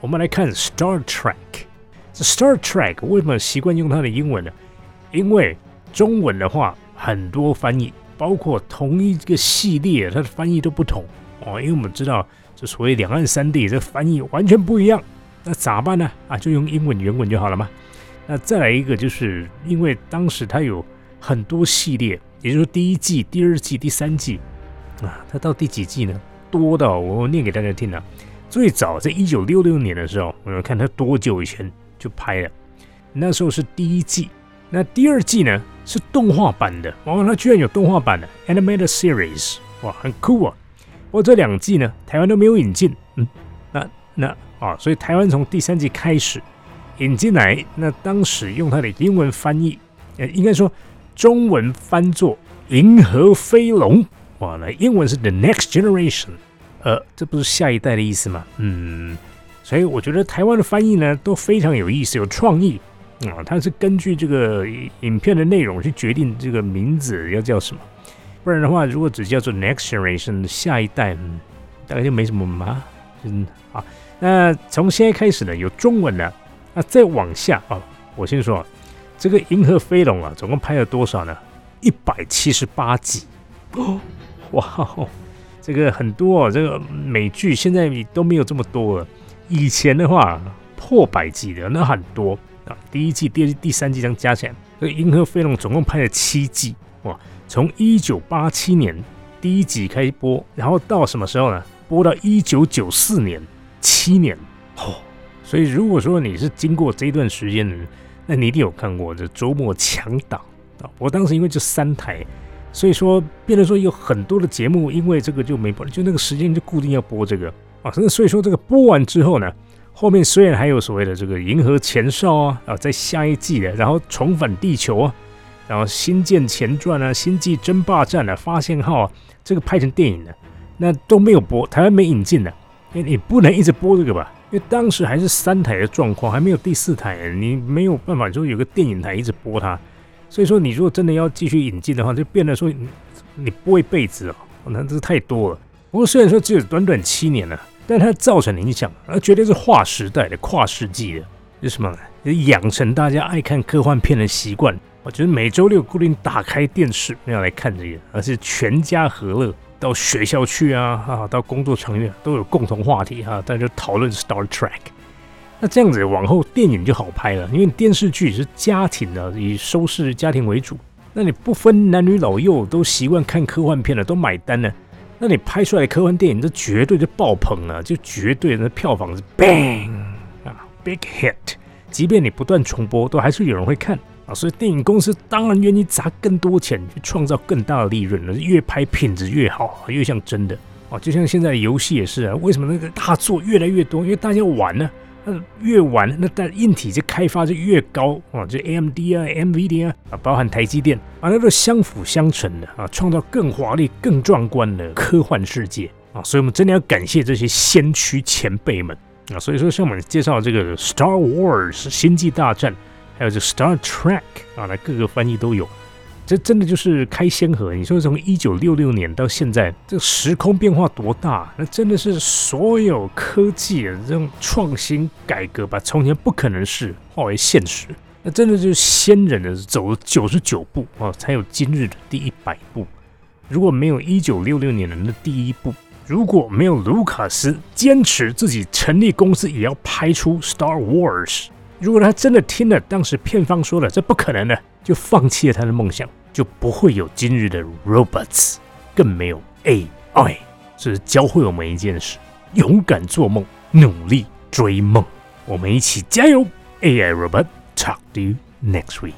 我们来看 Star Trek。这 Star Trek 为什么习惯用它的英文呢？因为中文的话很多翻译，包括同一个系列，它的翻译都不同哦。因为我们知道，这所谓两岸三地这翻译完全不一样。那咋办呢？啊，就用英文原文就好了嘛。那再来一个，就是因为当时它有很多系列，也就是说第一季、第二季、第三季啊，它到第几季呢？多到我念给大家听啊。最早在一九六六年的时候，我们看它多久以前就拍了，那时候是第一季。那第二季呢是动画版的，哇，它居然有动画版的 animated series，哇，很酷啊。不过这两季呢，台湾都没有引进，嗯，那那。啊，所以台湾从第三季开始引进来，那当时用它的英文翻译，呃，应该说中文翻作《银河飞龙》，哇，那英文是 The Next Generation，呃，这不是下一代的意思吗？嗯，所以我觉得台湾的翻译呢都非常有意思，有创意啊，它是根据这个影片的内容去决定这个名字要叫什么，不然的话，如果只叫做 Next Generation 下一代，嗯，大概就没什么嘛，嗯，啊。那从现在开始呢，有中文的，那再往下啊，我先说，这个《银河飞龙》啊，总共拍了多少呢？一百七十八集哦，哇哦，这个很多哦，这个美剧现在都没有这么多了。以前的话破百集的那很多啊，第一季、第二季、第三季这样加起来，这个《银河飞龙》总共拍了七季哇，从一九八七年第一集开播，然后到什么时候呢？播到一九九四年。七年哦，所以如果说你是经过这段时间的，那你一定有看过这周末强档啊。我当时因为就三台，所以说变得说有很多的节目，因为这个就没播，就那个时间就固定要播这个啊。所以说这个播完之后呢，后面虽然还有所谓的这个银河前哨啊啊，在下一季的，然后重返地球啊，然后星舰前传啊，星际争霸战啊，发现号啊，这个拍成电影的，那都没有播，台湾没引进的。因为，你不能一直播这个吧？因为当时还是三台的状况，还没有第四台，你没有办法说有个电影台一直播它。所以说，你如果真的要继续引进的话，就变得说你播一辈子哦，那这是太多了。不过虽然说只有短短七年了，但它造成的影响，而绝对是划时代的、跨世纪的。是什么？养成大家爱看科幻片的习惯。我觉得每周六固定打开电视要来看这个，而是全家和乐。到学校去啊，啊，到工作场域都有共同话题哈，大家就讨论 Star Trek。那这样子往后电影就好拍了，因为电视剧是家庭的，以收视家庭为主。那你不分男女老幼都习惯看科幻片了，都买单了，那你拍出来的科幻电影，这绝对就爆棚了，就绝对的票房是 bang 啊，big hit。即便你不断重播，都还是有人会看啊。所以电影公司当然愿意砸更多钱去创造更大的利润了，越拍品质越好，越像真的啊。就像现在游戏也是啊，为什么那个大作越来越多？因为大家玩呢，那越玩那但硬体就开发就越高啊，就 AMD 啊、NVIDIA 啊，包含台积电啊，那都相辅相成的啊，创造更华丽、更壮观的科幻世界啊。所以我们真的要感谢这些先驱前辈们啊。所以说，像我们介绍这个 Star Wars 星际大战。还有这 Star Trek 啊，那各个翻译都有，这真的就是开先河。你说从一九六六年到现在，这时空变化多大？那真的是所有科技的这种创新改革，把从前不可能事化为现实。那真的就是先人的走了九十九步啊，才有今日的第一百步。如果没有一九六六年的那第一步，如果没有卢卡斯坚持自己成立公司也要拍出 Star Wars。如果他真的听了当时片方说的这不可能的，就放弃了他的梦想，就不会有今日的 robots，更没有 AI。这是教会我们一件事：勇敢做梦，努力追梦。我们一起加油！AI robot talk to you next week。